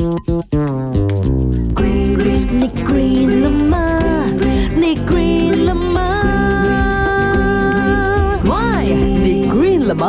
你 green 了吗？你 green 了吗？Why？你 green 了吗？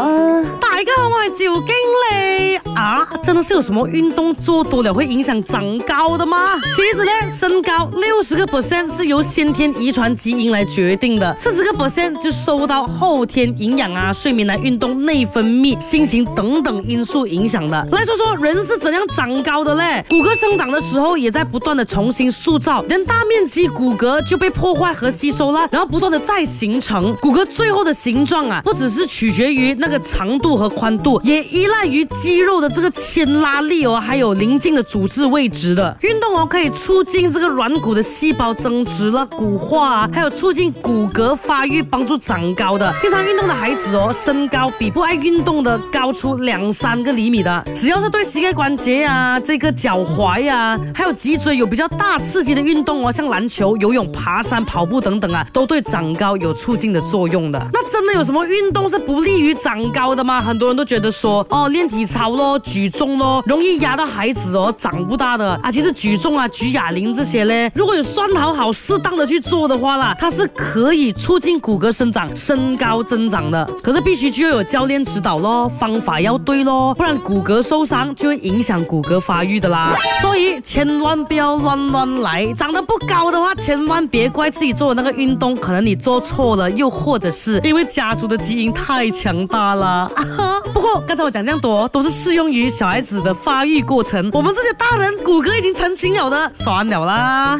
大家好，我系赵经理啊！真的是有什么运动做多了会影响长高的吗？其实呢，身高六十个 percent 是由先天遗传基因来决定的，四十个 percent 就受到后天营养啊、睡眠、来运动、内分泌、心情等等因素影响的。来说说人是怎样长高的嘞？骨骼生长的时候也在不断的重新塑造，人大面积骨骼就被破坏和吸收了，然后不断的再形成。骨骼最后的形状啊，不只是取决于那个长度和宽度，也依赖于肌肉的这个牵拉力哦，还有邻近的组织位置的。运动哦，可以促进这个软骨的细胞增殖了、骨化啊，还有促进骨骼发育，帮助长高的。经常运动的孩子哦，身高比不爱运动的高出两三个厘米的。只要是对膝盖关节啊、这个脚踝呀，还有脊椎有比较大刺激的运动哦，像篮球、游泳、爬山、跑步等等啊，都对长高有促进的作用的。那真的有什么运动是不利于长高的吗？很多人都觉得说，哦，练体操咯，举重咯，容易压到孩子哦，长不大的啊。其实举重啊、举哑铃这些嘞，如果有算好好适当的去做的话啦，它是可以促进骨骼生长、身高增长的。可是必须就要有教练指导咯，方法要对咯，不然骨骼受伤就会影响骨骼发育的啦。所以千万不要乱乱来，长得不高的话，千万别怪自己做的那个运动，可能你做错了，又或者是因为家族的基因太强大了。啊 哈不过刚才我讲这样多，都是适用于小孩子的发育过程，我们这些大人骨骼已经成型了的，算了啦。